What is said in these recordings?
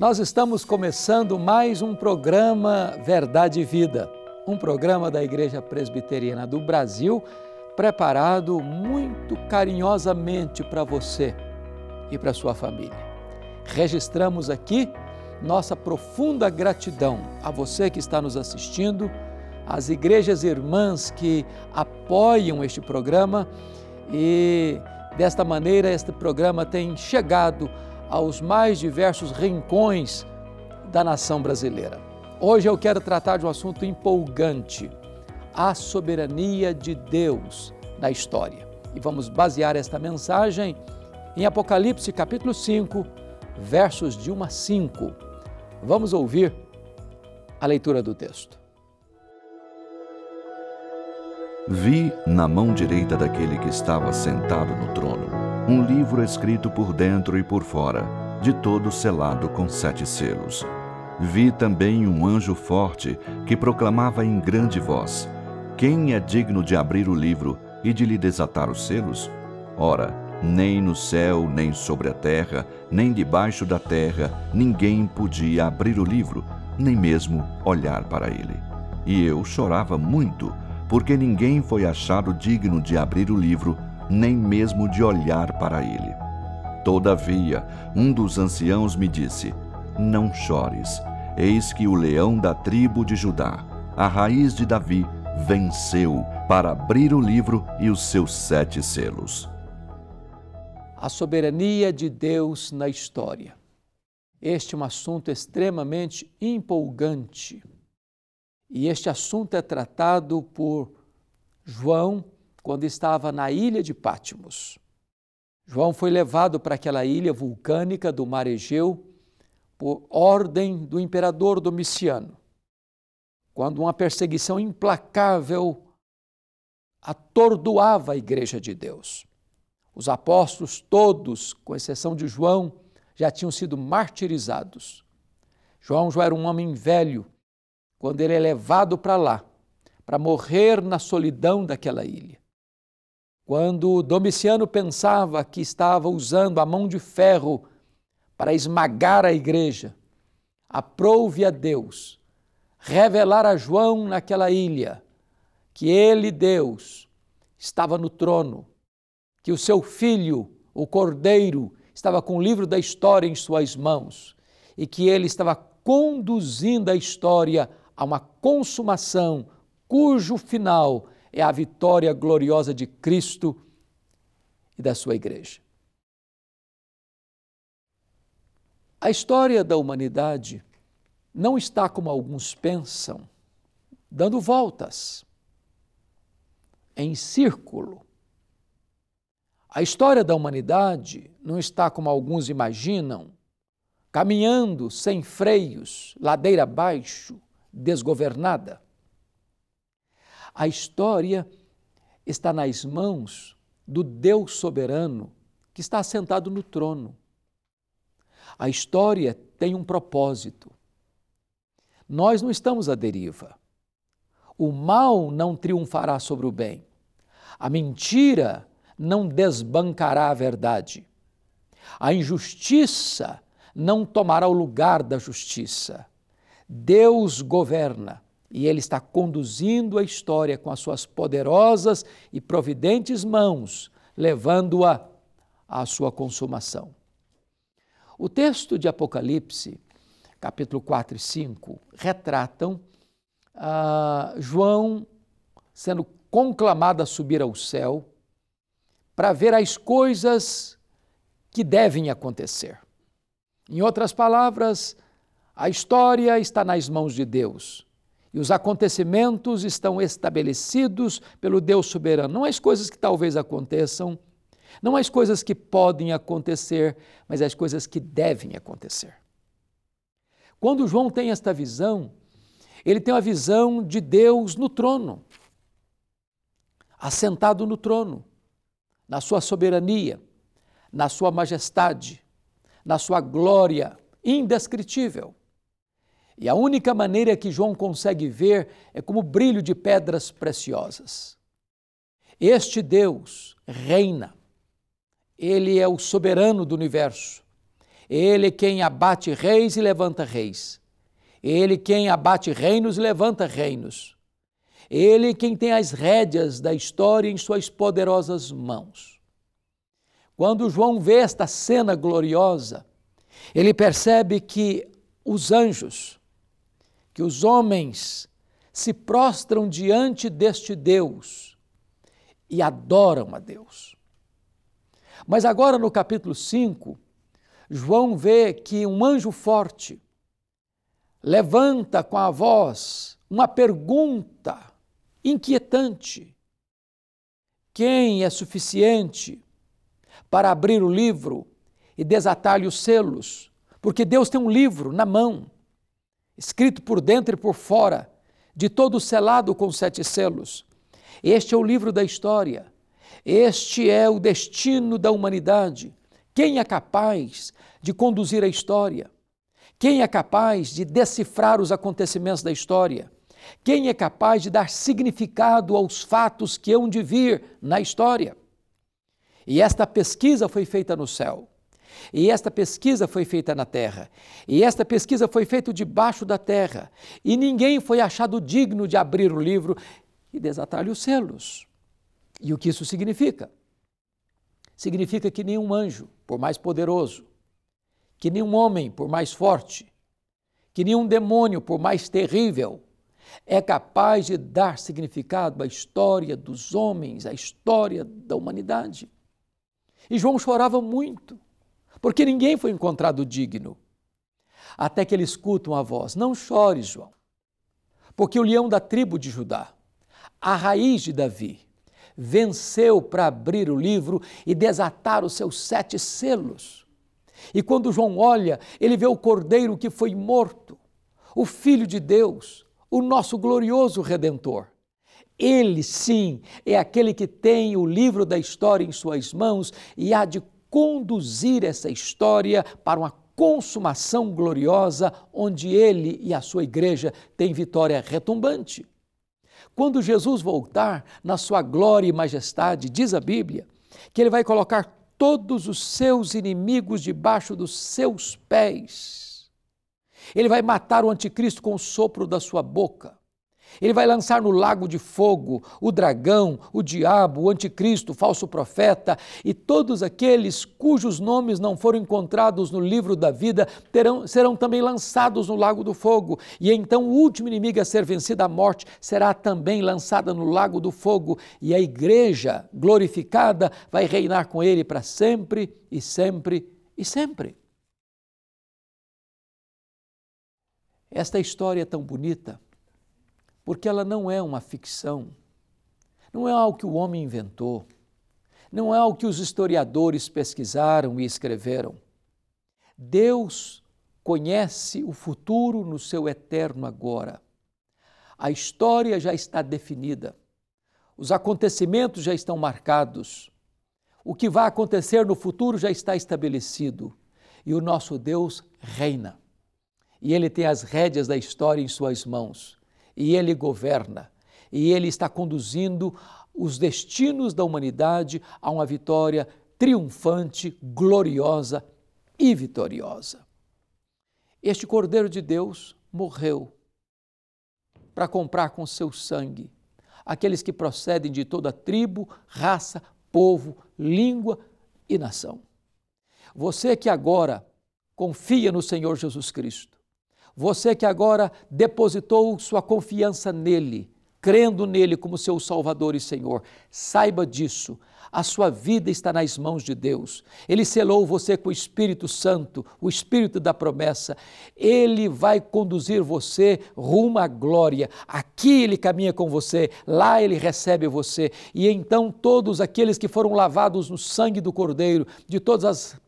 Nós estamos começando mais um programa Verdade e Vida, um programa da Igreja Presbiteriana do Brasil, preparado muito carinhosamente para você e para sua família. Registramos aqui nossa profunda gratidão a você que está nos assistindo, às igrejas irmãs que apoiam este programa e desta maneira este programa tem chegado aos mais diversos rincões da nação brasileira. Hoje eu quero tratar de um assunto empolgante: a soberania de Deus na história. E vamos basear esta mensagem em Apocalipse capítulo 5, versos de 1 a 5. Vamos ouvir a leitura do texto. Vi na mão direita daquele que estava sentado no trono um livro escrito por dentro e por fora, de todo selado com sete selos. Vi também um anjo forte que proclamava em grande voz: Quem é digno de abrir o livro e de lhe desatar os selos? Ora, nem no céu, nem sobre a terra, nem debaixo da terra, ninguém podia abrir o livro, nem mesmo olhar para ele. E eu chorava muito, porque ninguém foi achado digno de abrir o livro nem mesmo de olhar para ele. Todavia, um dos anciãos me disse: Não chores, eis que o leão da tribo de Judá, a raiz de Davi, venceu para abrir o livro e os seus sete selos. A soberania de Deus na história. Este é um assunto extremamente empolgante. E este assunto é tratado por João quando estava na ilha de Pátimos. João foi levado para aquela ilha vulcânica do mar Egeu por ordem do imperador Domiciano, quando uma perseguição implacável atordoava a igreja de Deus. Os apóstolos todos, com exceção de João, já tinham sido martirizados. João já era um homem velho quando ele é levado para lá, para morrer na solidão daquela ilha. Quando Domiciano pensava que estava usando a mão de ferro para esmagar a igreja, aprouve a Deus revelar a João naquela ilha que ele, Deus, estava no trono, que o seu filho, o cordeiro, estava com o livro da história em suas mãos e que ele estava conduzindo a história a uma consumação cujo final é a vitória gloriosa de Cristo e da sua igreja. A história da humanidade não está como alguns pensam, dando voltas em círculo. A história da humanidade não está como alguns imaginam, caminhando sem freios, ladeira abaixo, desgovernada. A história está nas mãos do Deus soberano que está sentado no trono. A história tem um propósito. Nós não estamos à deriva. O mal não triunfará sobre o bem. A mentira não desbancará a verdade. A injustiça não tomará o lugar da justiça. Deus governa e ele está conduzindo a história com as suas poderosas e providentes mãos, levando-a à sua consumação. O texto de Apocalipse, capítulo 4 e 5, retratam ah, João sendo conclamado a subir ao céu para ver as coisas que devem acontecer. Em outras palavras, a história está nas mãos de Deus e os acontecimentos estão estabelecidos pelo Deus soberano. Não as coisas que talvez aconteçam, não as coisas que podem acontecer, mas as coisas que devem acontecer. Quando João tem esta visão, ele tem a visão de Deus no trono, assentado no trono, na sua soberania, na sua majestade, na sua glória indescritível. E a única maneira que João consegue ver é como brilho de pedras preciosas. Este Deus reina, ele é o soberano do universo, Ele quem abate reis e levanta reis. Ele quem abate reinos e levanta reinos. Ele quem tem as rédeas da história em suas poderosas mãos. Quando João vê esta cena gloriosa, ele percebe que os anjos, que os homens se prostram diante deste Deus e adoram a Deus. Mas agora no capítulo 5, João vê que um anjo forte levanta com a voz uma pergunta inquietante: Quem é suficiente para abrir o livro e desatar-lhe os selos? Porque Deus tem um livro na mão, escrito por dentro e por fora, de todo selado com sete selos. Este é o livro da história. Este é o destino da humanidade. Quem é capaz de conduzir a história? Quem é capaz de decifrar os acontecimentos da história? Quem é capaz de dar significado aos fatos que hão de vir na história? E esta pesquisa foi feita no céu. E esta pesquisa foi feita na terra. E esta pesquisa foi feita debaixo da terra. E ninguém foi achado digno de abrir o livro e desatar-lhe os selos. E o que isso significa? Significa que nenhum anjo, por mais poderoso, que nenhum homem, por mais forte, que nenhum demônio, por mais terrível, é capaz de dar significado à história dos homens, à história da humanidade. E João chorava muito, porque ninguém foi encontrado digno. Até que ele escuta uma voz: Não chores, João, porque o leão da tribo de Judá, a raiz de Davi, venceu para abrir o livro e desatar os seus sete selos. E quando João olha, ele vê o cordeiro que foi morto, o Filho de Deus, o nosso glorioso Redentor. Ele, sim, é aquele que tem o livro da história em suas mãos e há de conduzir essa história para uma consumação gloriosa, onde ele e a sua igreja têm vitória retumbante. Quando Jesus voltar na sua glória e majestade, diz a Bíblia, que ele vai colocar todos os seus inimigos debaixo dos seus pés. Ele vai matar o anticristo com o sopro da sua boca. Ele vai lançar no lago de fogo o dragão, o diabo, o anticristo, o falso profeta e todos aqueles cujos nomes não foram encontrados no livro da vida terão, serão também lançados no lago do fogo. E então o último inimigo a ser vencido, a morte, será também lançada no lago do fogo. E a igreja glorificada vai reinar com ele para sempre e sempre e sempre. Esta história é tão bonita porque ela não é uma ficção, não é algo que o homem inventou, não é algo que os historiadores pesquisaram e escreveram. Deus conhece o futuro no seu eterno agora. A história já está definida, os acontecimentos já estão marcados, o que vai acontecer no futuro já está estabelecido e o nosso Deus reina. E ele tem as rédeas da história em suas mãos e ele governa, e ele está conduzindo os destinos da humanidade a uma vitória triunfante, gloriosa e vitoriosa. Este Cordeiro de Deus morreu para comprar com seu sangue aqueles que procedem de toda tribo, raça, povo, língua e nação. Você que agora confia no Senhor Jesus Cristo, você que agora depositou sua confiança nele, crendo nele como seu Salvador e Senhor, saiba disso. A sua vida está nas mãos de Deus. Ele selou você com o Espírito Santo, o Espírito da promessa. Ele vai conduzir você rumo à glória. Aqui ele caminha com você, lá ele recebe você. E então todos aqueles que foram lavados no sangue do Cordeiro, de todas as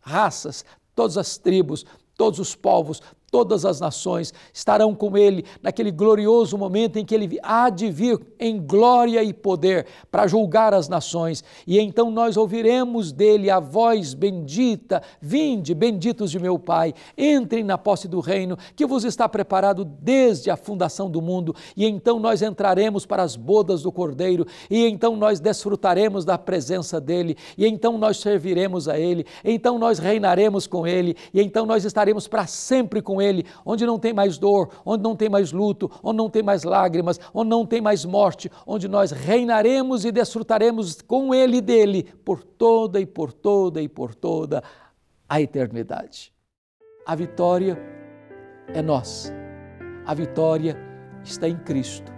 raças, todas as tribos, todos os povos, todas as nações estarão com ele naquele glorioso momento em que ele há de vir em glória e poder para julgar as nações. E então nós ouviremos dele a voz bendita: Vinde, benditos de meu Pai, entrem na posse do reino que vos está preparado desde a fundação do mundo. E então nós entraremos para as bodas do Cordeiro, e então nós desfrutaremos da presença dele, e então nós serviremos a ele, então nós reinaremos com ele, e então nós estaremos para sempre com ele, onde não tem mais dor, onde não tem mais luto, onde não tem mais lágrimas, onde não tem mais morte, onde nós reinaremos e desfrutaremos com ele e dele por toda e por toda e por toda a eternidade. A vitória é nossa. A vitória está em Cristo.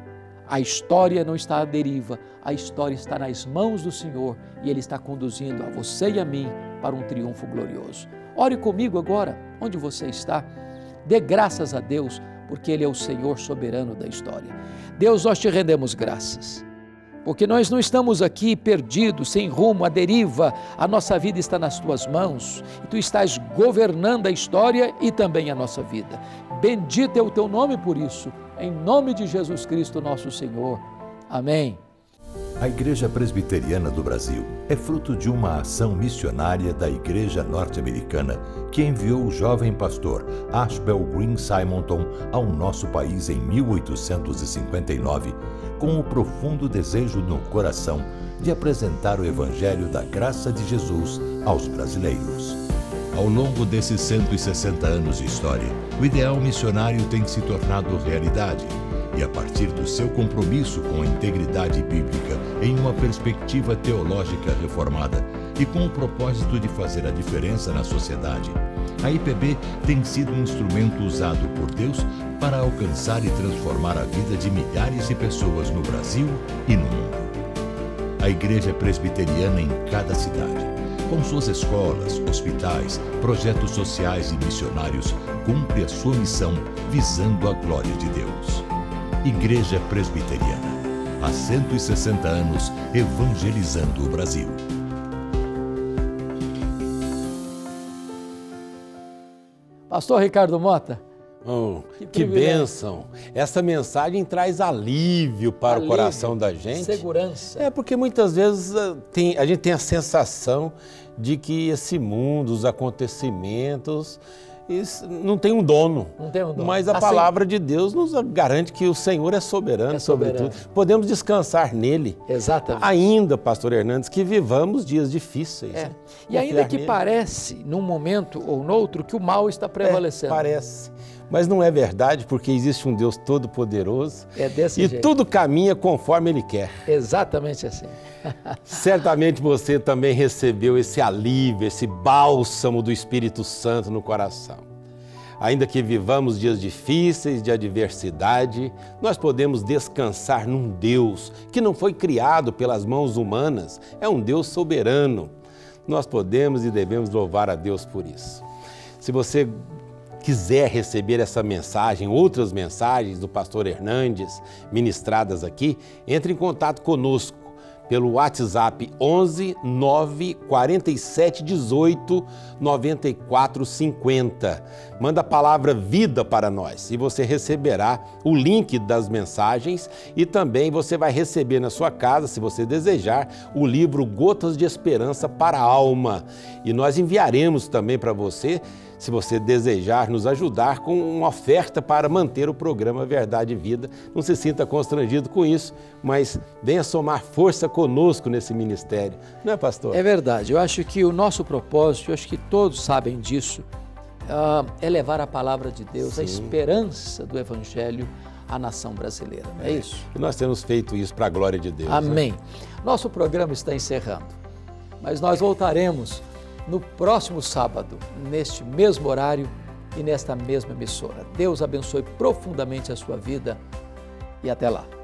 A história não está à deriva, a história está nas mãos do Senhor e Ele está conduzindo a você e a mim para um triunfo glorioso. Ore comigo agora, onde você está. Dê graças a Deus, porque Ele é o Senhor soberano da história. Deus, nós te rendemos graças, porque nós não estamos aqui perdidos, sem rumo, à deriva, a nossa vida está nas tuas mãos e tu estás governando a história e também a nossa vida. Bendito é o teu nome por isso, em nome de Jesus Cristo, nosso Senhor. Amém. A Igreja Presbiteriana do Brasil é fruto de uma ação missionária da Igreja Norte-Americana que enviou o jovem pastor Ashbel Green Simonton ao nosso país em 1859, com o profundo desejo no coração de apresentar o Evangelho da graça de Jesus aos brasileiros. Ao longo desses 160 anos de história, o ideal missionário tem se tornado realidade e a partir do seu compromisso com a integridade bíblica em uma perspectiva teológica reformada e com o propósito de fazer a diferença na sociedade, a IPB tem sido um instrumento usado por Deus para alcançar e transformar a vida de milhares de pessoas no Brasil e no mundo. A Igreja Presbiteriana em cada cidade, com suas escolas, hospitais, projetos sociais e missionários, cumpre a sua missão visando a glória de Deus. Igreja Presbiteriana. Há 160 anos evangelizando o Brasil. Pastor Ricardo Mota. Oh, que, que bênção! Essa mensagem traz alívio para alívio, o coração da gente. Segurança. É porque muitas vezes ah, tem, a gente tem a sensação de que esse mundo, os acontecimentos, isso não tem um dono. Não tem um dono. Mas a assim, palavra de Deus nos garante que o Senhor é soberano, é soberano. sobre tudo. Podemos descansar nele. Exatamente. Ainda, pastor Hernandes, que vivamos dias difíceis. É. Né? E ainda que nele. parece, num momento ou noutro, que o mal está prevalecendo. É, parece. Mas não é verdade, porque existe um Deus todo-poderoso. É desse e jeito. tudo caminha conforme Ele quer. Exatamente assim. Certamente você também recebeu esse alívio, esse bálsamo do Espírito Santo no coração. Ainda que vivamos dias difíceis de adversidade, nós podemos descansar num Deus que não foi criado pelas mãos humanas, é um Deus soberano. Nós podemos e devemos louvar a Deus por isso. Se você quiser receber essa mensagem, outras mensagens do pastor Hernandes ministradas aqui, entre em contato conosco pelo WhatsApp 11 9 47 18 94 50. Manda a palavra vida para nós e você receberá o link das mensagens e também você vai receber na sua casa, se você desejar, o livro Gotas de Esperança para a Alma. E nós enviaremos também para você se você desejar nos ajudar com uma oferta para manter o programa Verdade e Vida. Não se sinta constrangido com isso, mas venha somar força conosco nesse ministério. Não é, pastor? É verdade. Eu acho que o nosso propósito, eu acho que todos sabem disso, uh, é levar a palavra de Deus, Sim. a esperança do Evangelho à nação brasileira. Não é, é isso? E nós temos feito isso para a glória de Deus. Né? Amém. Né? Nosso programa está encerrando, mas nós voltaremos no próximo sábado, neste mesmo horário e nesta mesma emissora. Deus abençoe profundamente a sua vida e até lá.